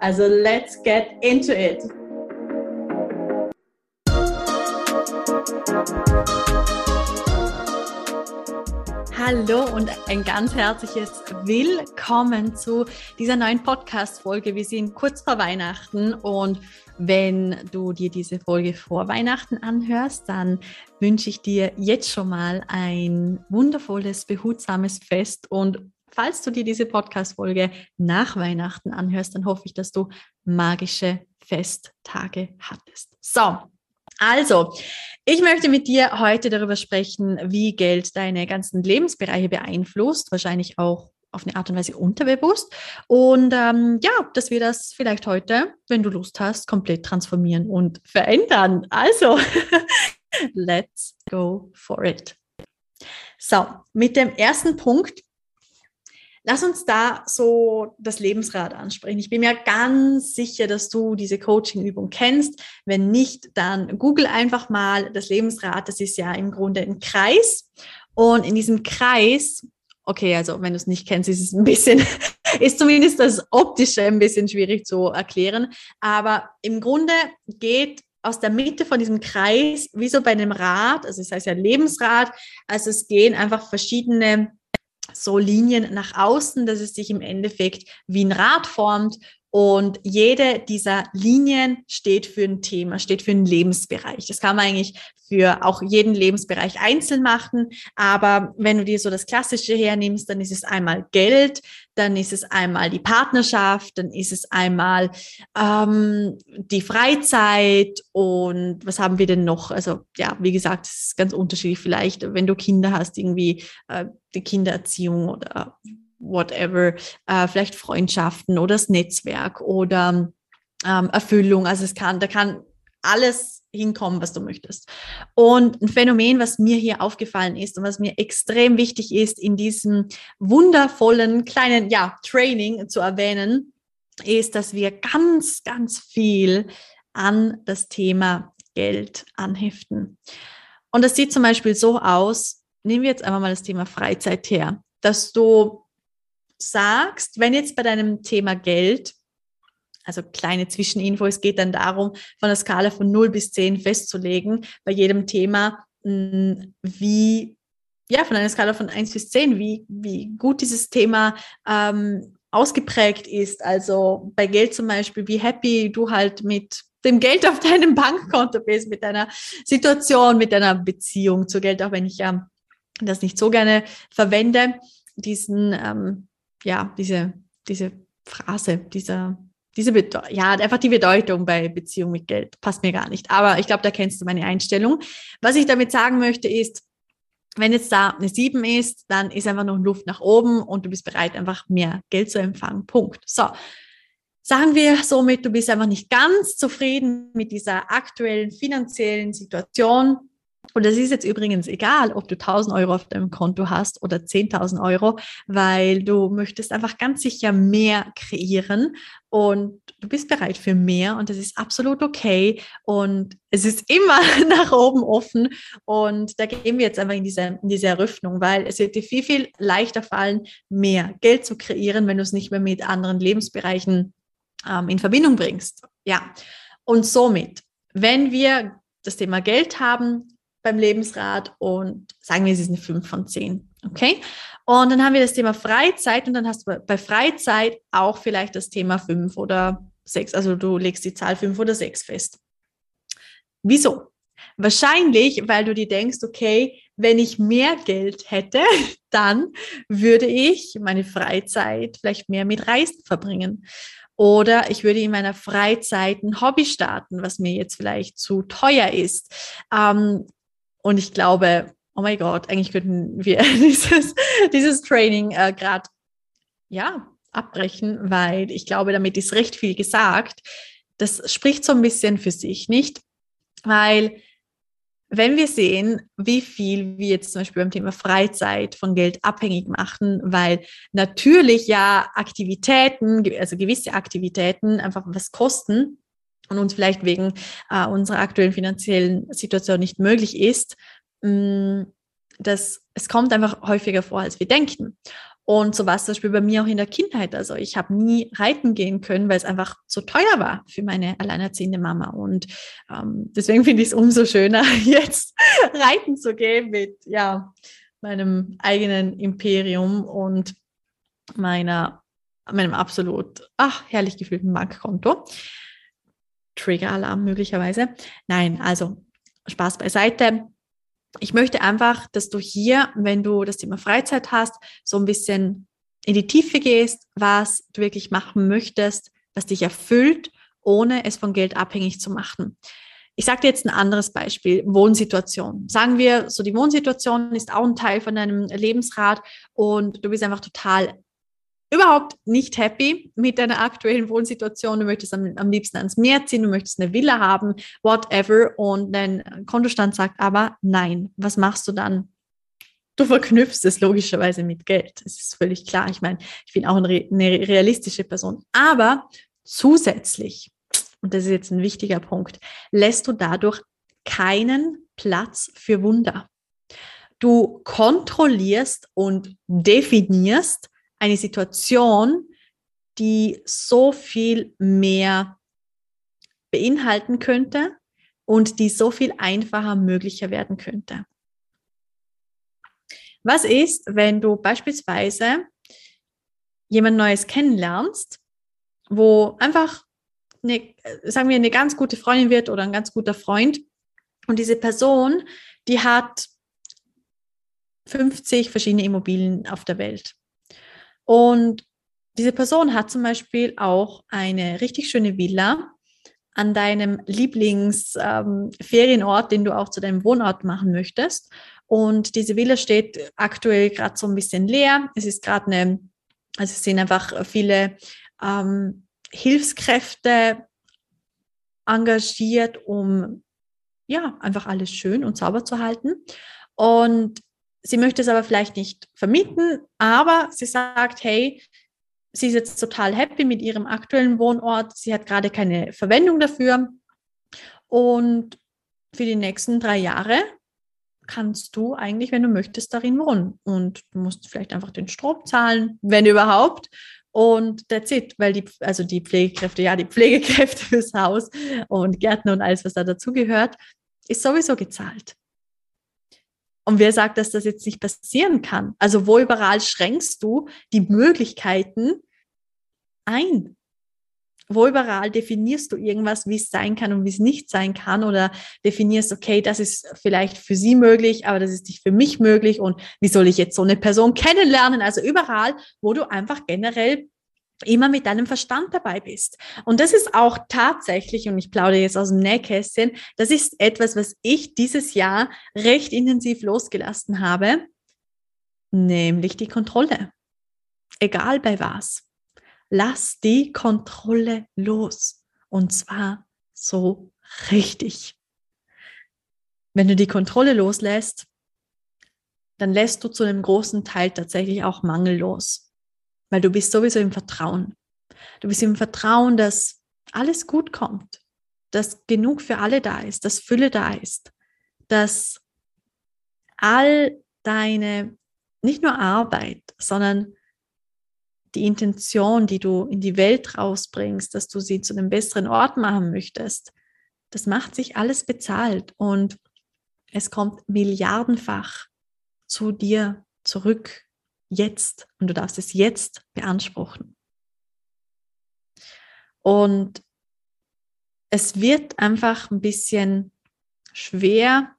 Also let's get into it. Hallo und ein ganz herzliches Willkommen zu dieser neuen Podcast-Folge. Wir sind kurz vor Weihnachten und wenn du dir diese Folge vor Weihnachten anhörst, dann wünsche ich dir jetzt schon mal ein wundervolles, behutsames Fest und falls du dir diese Podcast-Folge nach Weihnachten anhörst, dann hoffe ich, dass du magische Festtage hattest. So, also, ich möchte mit dir heute darüber sprechen, wie Geld deine ganzen Lebensbereiche beeinflusst, wahrscheinlich auch auf eine Art und Weise unterbewusst. Und ähm, ja, dass wir das vielleicht heute, wenn du Lust hast, komplett transformieren und verändern. Also, let's go for it. So, mit dem ersten Punkt Lass uns da so das Lebensrad ansprechen. Ich bin mir ganz sicher, dass du diese Coaching-Übung kennst. Wenn nicht, dann google einfach mal das Lebensrad. Das ist ja im Grunde ein Kreis. Und in diesem Kreis, okay, also wenn du es nicht kennst, ist es ein bisschen, ist zumindest das Optische ein bisschen schwierig zu erklären. Aber im Grunde geht aus der Mitte von diesem Kreis, wie so bei einem Rad, also es heißt ja Lebensrad, also es gehen einfach verschiedene so Linien nach außen, dass es sich im Endeffekt wie ein Rad formt. Und jede dieser Linien steht für ein Thema, steht für einen Lebensbereich. Das kann man eigentlich für auch jeden Lebensbereich einzeln machen. Aber wenn du dir so das Klassische hernimmst, dann ist es einmal Geld, dann ist es einmal die Partnerschaft, dann ist es einmal ähm, die Freizeit und was haben wir denn noch? Also ja, wie gesagt, es ist ganz unterschiedlich. Vielleicht, wenn du Kinder hast, irgendwie äh, die Kindererziehung oder whatever, äh, vielleicht Freundschaften oder das Netzwerk oder ähm, Erfüllung. Also es kann, da kann alles hinkommen, was du möchtest. Und ein Phänomen, was mir hier aufgefallen ist und was mir extrem wichtig ist, in diesem wundervollen kleinen ja, Training zu erwähnen, ist, dass wir ganz, ganz viel an das Thema Geld anheften. Und das sieht zum Beispiel so aus, nehmen wir jetzt einfach mal das Thema Freizeit her, dass du sagst, wenn jetzt bei deinem Thema Geld, also kleine Zwischeninfo, es geht dann darum, von der Skala von 0 bis 10 festzulegen, bei jedem Thema, hm, wie, ja, von einer Skala von 1 bis 10, wie, wie gut dieses Thema ähm, ausgeprägt ist. Also bei Geld zum Beispiel, wie happy du halt mit dem Geld auf deinem Bankkonto bist, mit deiner Situation, mit deiner Beziehung zu Geld, auch wenn ich ja das nicht so gerne verwende, diesen ähm, ja, diese, diese Phrase, dieser, diese ja, einfach die Bedeutung bei Beziehung mit Geld passt mir gar nicht. Aber ich glaube, da kennst du meine Einstellung. Was ich damit sagen möchte, ist, wenn jetzt da eine 7 ist, dann ist einfach noch Luft nach oben und du bist bereit, einfach mehr Geld zu empfangen. Punkt. So. Sagen wir somit, du bist einfach nicht ganz zufrieden mit dieser aktuellen finanziellen Situation, und es ist jetzt übrigens egal, ob du 1000 Euro auf deinem Konto hast oder 10.000 Euro, weil du möchtest einfach ganz sicher mehr kreieren und du bist bereit für mehr und das ist absolut okay und es ist immer nach oben offen und da gehen wir jetzt einfach in diese, in diese Eröffnung, weil es wird dir viel, viel leichter fallen, mehr Geld zu kreieren, wenn du es nicht mehr mit anderen Lebensbereichen ähm, in Verbindung bringst. Ja, und somit, wenn wir das Thema Geld haben, beim Lebensrat und sagen wir, es ist eine 5 von 10. Okay? Und dann haben wir das Thema Freizeit und dann hast du bei Freizeit auch vielleicht das Thema 5 oder 6. Also du legst die Zahl 5 oder 6 fest. Wieso? Wahrscheinlich, weil du dir denkst, okay, wenn ich mehr Geld hätte, dann würde ich meine Freizeit vielleicht mehr mit Reisen verbringen. Oder ich würde in meiner Freizeit ein Hobby starten, was mir jetzt vielleicht zu teuer ist. Ähm, und ich glaube, oh mein Gott, eigentlich könnten wir dieses, dieses Training äh, gerade ja, abbrechen, weil ich glaube, damit ist recht viel gesagt. das spricht so ein bisschen für sich, nicht? Weil wenn wir sehen, wie viel wir jetzt zum Beispiel beim Thema Freizeit von Geld abhängig machen, weil natürlich ja Aktivitäten, also gewisse Aktivitäten einfach was kosten und uns vielleicht wegen äh, unserer aktuellen finanziellen Situation nicht möglich ist, mh, mm, dass es kommt einfach häufiger vor, als wir denken. Und so war es zum Beispiel bei mir auch in der Kindheit. Also ich habe nie reiten gehen können, weil es einfach so teuer war für meine alleinerziehende Mama. Und ähm, deswegen finde ich es umso schöner, jetzt reiten zu gehen mit ja, meinem eigenen Imperium und meiner, meinem absolut ach, herrlich gefühlten Bankkonto. Trigger-Alarm möglicherweise. Nein, also Spaß beiseite ich möchte einfach, dass du hier, wenn du das Thema Freizeit hast, so ein bisschen in die Tiefe gehst, was du wirklich machen möchtest, was dich erfüllt, ohne es von Geld abhängig zu machen. Ich sage dir jetzt ein anderes Beispiel, Wohnsituation. Sagen wir, so die Wohnsituation ist auch ein Teil von deinem Lebensrat und du bist einfach total überhaupt nicht happy mit deiner aktuellen Wohnsituation, du möchtest am, am liebsten ans Meer ziehen, du möchtest eine Villa haben, whatever, und dein Kontostand sagt aber nein. Was machst du dann? Du verknüpfst es logischerweise mit Geld. Das ist völlig klar. Ich meine, ich bin auch eine realistische Person. Aber zusätzlich, und das ist jetzt ein wichtiger Punkt, lässt du dadurch keinen Platz für Wunder. Du kontrollierst und definierst, eine Situation, die so viel mehr beinhalten könnte und die so viel einfacher möglicher werden könnte. Was ist, wenn du beispielsweise jemand Neues kennenlernst, wo einfach eine, sagen wir, eine ganz gute Freundin wird oder ein ganz guter Freund und diese Person, die hat 50 verschiedene Immobilien auf der Welt. Und diese Person hat zum Beispiel auch eine richtig schöne Villa an deinem Lieblingsferienort, ähm, den du auch zu deinem Wohnort machen möchtest. Und diese Villa steht aktuell gerade so ein bisschen leer. Es ist gerade eine, also es sind einfach viele ähm, Hilfskräfte engagiert, um ja einfach alles schön und sauber zu halten. Und Sie möchte es aber vielleicht nicht vermieten, aber sie sagt, hey, sie ist jetzt total happy mit ihrem aktuellen Wohnort. Sie hat gerade keine Verwendung dafür. Und für die nächsten drei Jahre kannst du eigentlich, wenn du möchtest, darin wohnen. Und du musst vielleicht einfach den Strom zahlen, wenn überhaupt. Und that's it, weil die, also die Pflegekräfte, ja, die Pflegekräfte fürs Haus und Gärtner und alles, was da dazugehört, ist sowieso gezahlt. Und wer sagt, dass das jetzt nicht passieren kann? Also wo überall schränkst du die Möglichkeiten ein? Wo überall definierst du irgendwas, wie es sein kann und wie es nicht sein kann oder definierst, okay, das ist vielleicht für sie möglich, aber das ist nicht für mich möglich und wie soll ich jetzt so eine Person kennenlernen? Also überall, wo du einfach generell immer mit deinem Verstand dabei bist. Und das ist auch tatsächlich, und ich plaudere jetzt aus dem Nähkästchen, das ist etwas, was ich dieses Jahr recht intensiv losgelassen habe, nämlich die Kontrolle. Egal bei was. Lass die Kontrolle los. Und zwar so richtig. Wenn du die Kontrolle loslässt, dann lässt du zu einem großen Teil tatsächlich auch mangellos weil du bist sowieso im Vertrauen. Du bist im Vertrauen, dass alles gut kommt, dass genug für alle da ist, dass Fülle da ist, dass all deine, nicht nur Arbeit, sondern die Intention, die du in die Welt rausbringst, dass du sie zu einem besseren Ort machen möchtest, das macht sich alles bezahlt und es kommt milliardenfach zu dir zurück jetzt und du darfst es jetzt beanspruchen. Und es wird einfach ein bisschen schwer.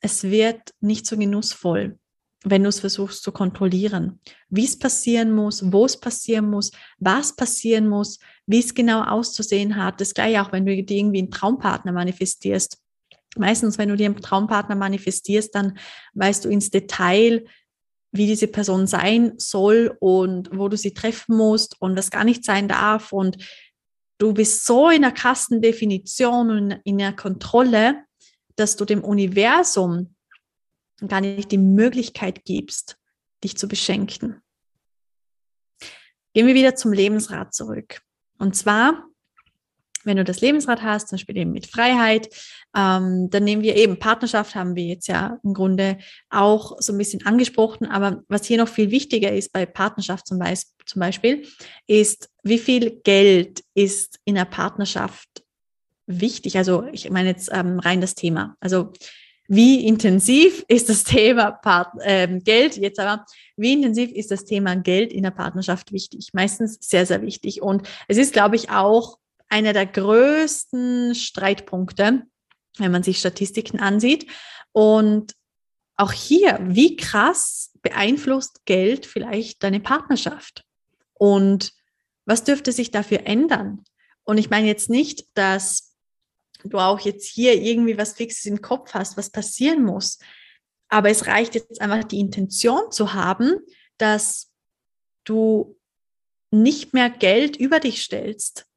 Es wird nicht so genussvoll, wenn du es versuchst zu kontrollieren. Wie es passieren muss, wo es passieren muss, was passieren muss, wie es genau auszusehen hat. Das gleiche auch, wenn du dir irgendwie einen Traumpartner manifestierst meistens, wenn du dir einen Traumpartner manifestierst, dann weißt du ins Detail, wie diese Person sein soll und wo du sie treffen musst und was gar nicht sein darf. Und du bist so in der krassen Definition und in der Kontrolle, dass du dem Universum gar nicht die Möglichkeit gibst, dich zu beschenken. Gehen wir wieder zum Lebensrat zurück. Und zwar wenn du das Lebensrad hast, zum Beispiel eben mit Freiheit, ähm, dann nehmen wir eben Partnerschaft, haben wir jetzt ja im Grunde auch so ein bisschen angesprochen. Aber was hier noch viel wichtiger ist bei Partnerschaft zum, Be zum Beispiel, ist, wie viel Geld ist in der Partnerschaft wichtig? Also ich meine jetzt ähm, rein das Thema. Also wie intensiv ist das Thema Part äh, Geld jetzt aber, wie intensiv ist das Thema Geld in der Partnerschaft wichtig? Meistens sehr, sehr wichtig. Und es ist, glaube ich, auch einer der größten Streitpunkte, wenn man sich Statistiken ansieht. Und auch hier, wie krass beeinflusst Geld vielleicht deine Partnerschaft? Und was dürfte sich dafür ändern? Und ich meine jetzt nicht, dass du auch jetzt hier irgendwie was Fixes im Kopf hast, was passieren muss. Aber es reicht jetzt einfach die Intention zu haben, dass du nicht mehr Geld über dich stellst,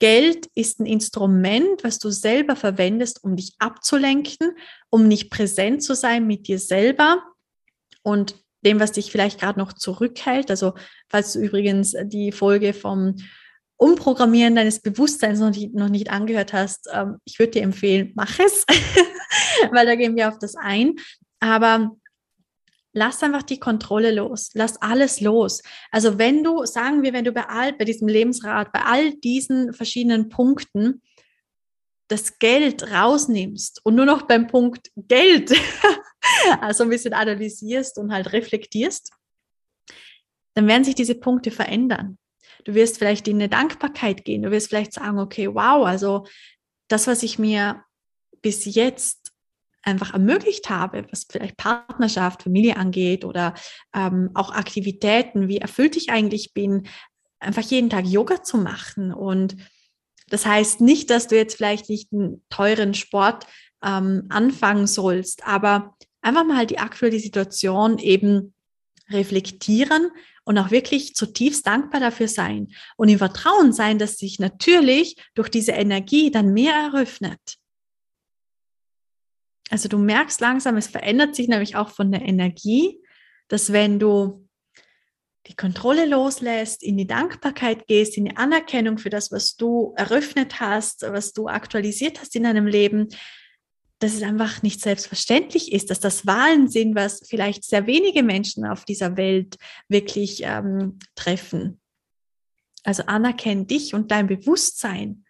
Geld ist ein Instrument, was du selber verwendest, um dich abzulenken, um nicht präsent zu sein mit dir selber und dem, was dich vielleicht gerade noch zurückhält. Also falls du übrigens die Folge vom Umprogrammieren deines Bewusstseins noch nicht, noch nicht angehört hast, ähm, ich würde dir empfehlen, mach es, weil da gehen wir auf das ein. Aber lass einfach die Kontrolle los, lass alles los. Also wenn du, sagen wir, wenn du bei all, bei diesem Lebensrat, bei all diesen verschiedenen Punkten das Geld rausnimmst und nur noch beim Punkt Geld also ein bisschen analysierst und halt reflektierst, dann werden sich diese Punkte verändern. Du wirst vielleicht in eine Dankbarkeit gehen. Du wirst vielleicht sagen, okay, wow, also das, was ich mir bis jetzt einfach ermöglicht habe, was vielleicht Partnerschaft, Familie angeht oder ähm, auch Aktivitäten, wie erfüllt ich eigentlich bin, einfach jeden Tag Yoga zu machen. Und das heißt nicht, dass du jetzt vielleicht nicht einen teuren Sport ähm, anfangen sollst, aber einfach mal die aktuelle Situation eben reflektieren und auch wirklich zutiefst dankbar dafür sein und im Vertrauen sein, dass sich natürlich durch diese Energie dann mehr eröffnet. Also du merkst langsam, es verändert sich nämlich auch von der Energie, dass wenn du die Kontrolle loslässt, in die Dankbarkeit gehst, in die Anerkennung für das, was du eröffnet hast, was du aktualisiert hast in deinem Leben, dass es einfach nicht selbstverständlich ist, dass das Wahlen sind, was vielleicht sehr wenige Menschen auf dieser Welt wirklich ähm, treffen. Also anerkenn dich und dein Bewusstsein.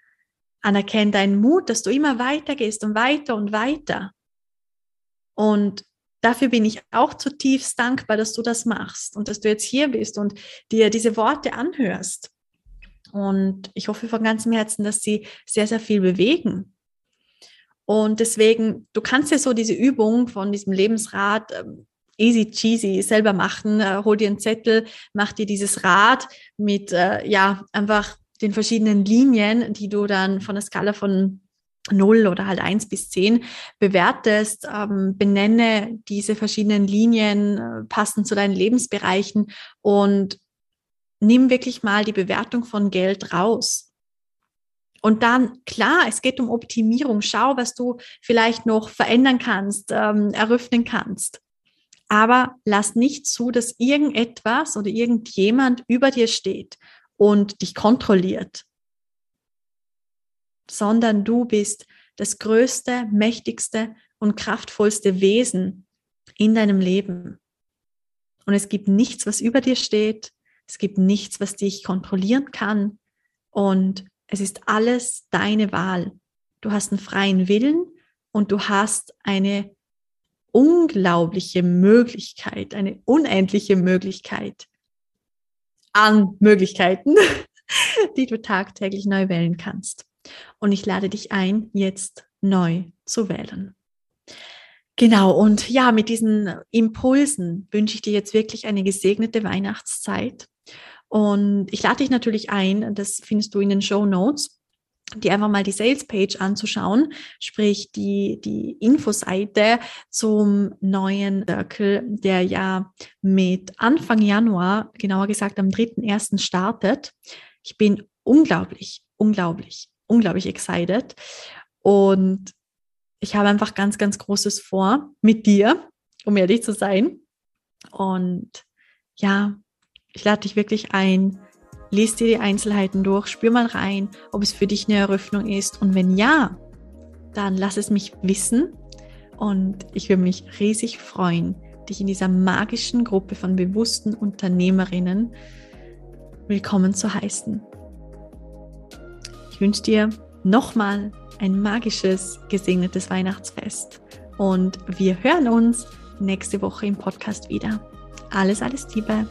Anerkenn deinen Mut, dass du immer weiter gehst und weiter und weiter. Und dafür bin ich auch zutiefst dankbar, dass du das machst und dass du jetzt hier bist und dir diese Worte anhörst. Und ich hoffe von ganzem Herzen, dass sie sehr, sehr viel bewegen. Und deswegen, du kannst ja so diese Übung von diesem Lebensrad ähm, easy cheesy selber machen. Äh, hol dir einen Zettel, mach dir dieses Rad mit, äh, ja, einfach den verschiedenen Linien, die du dann von der Skala von 0 oder halt 1 bis 10 bewertest, ähm, benenne diese verschiedenen Linien äh, passend zu deinen Lebensbereichen und nimm wirklich mal die Bewertung von Geld raus. Und dann, klar, es geht um Optimierung. Schau, was du vielleicht noch verändern kannst, ähm, eröffnen kannst. Aber lass nicht zu, dass irgendetwas oder irgendjemand über dir steht und dich kontrolliert sondern du bist das größte, mächtigste und kraftvollste Wesen in deinem Leben. Und es gibt nichts, was über dir steht. Es gibt nichts, was dich kontrollieren kann. Und es ist alles deine Wahl. Du hast einen freien Willen und du hast eine unglaubliche Möglichkeit, eine unendliche Möglichkeit an Möglichkeiten, die du tagtäglich neu wählen kannst. Und ich lade dich ein, jetzt neu zu wählen. Genau, und ja, mit diesen Impulsen wünsche ich dir jetzt wirklich eine gesegnete Weihnachtszeit. Und ich lade dich natürlich ein, das findest du in den Show Notes, dir einfach mal die Sales Page anzuschauen, sprich die, die Infoseite zum neuen Circle, der ja mit Anfang Januar, genauer gesagt am 3.1. startet. Ich bin unglaublich, unglaublich, unglaublich excited und ich habe einfach ganz, ganz Großes vor mit dir, um ehrlich zu sein. Und ja, ich lade dich wirklich ein, Lies dir die Einzelheiten durch, spür mal rein, ob es für dich eine Eröffnung ist. Und wenn ja, dann lass es mich wissen. Und ich würde mich riesig freuen, dich in dieser magischen Gruppe von bewussten Unternehmerinnen willkommen zu heißen. Ich wünsche dir nochmal ein magisches, gesegnetes Weihnachtsfest. Und wir hören uns nächste Woche im Podcast wieder. Alles, alles Liebe.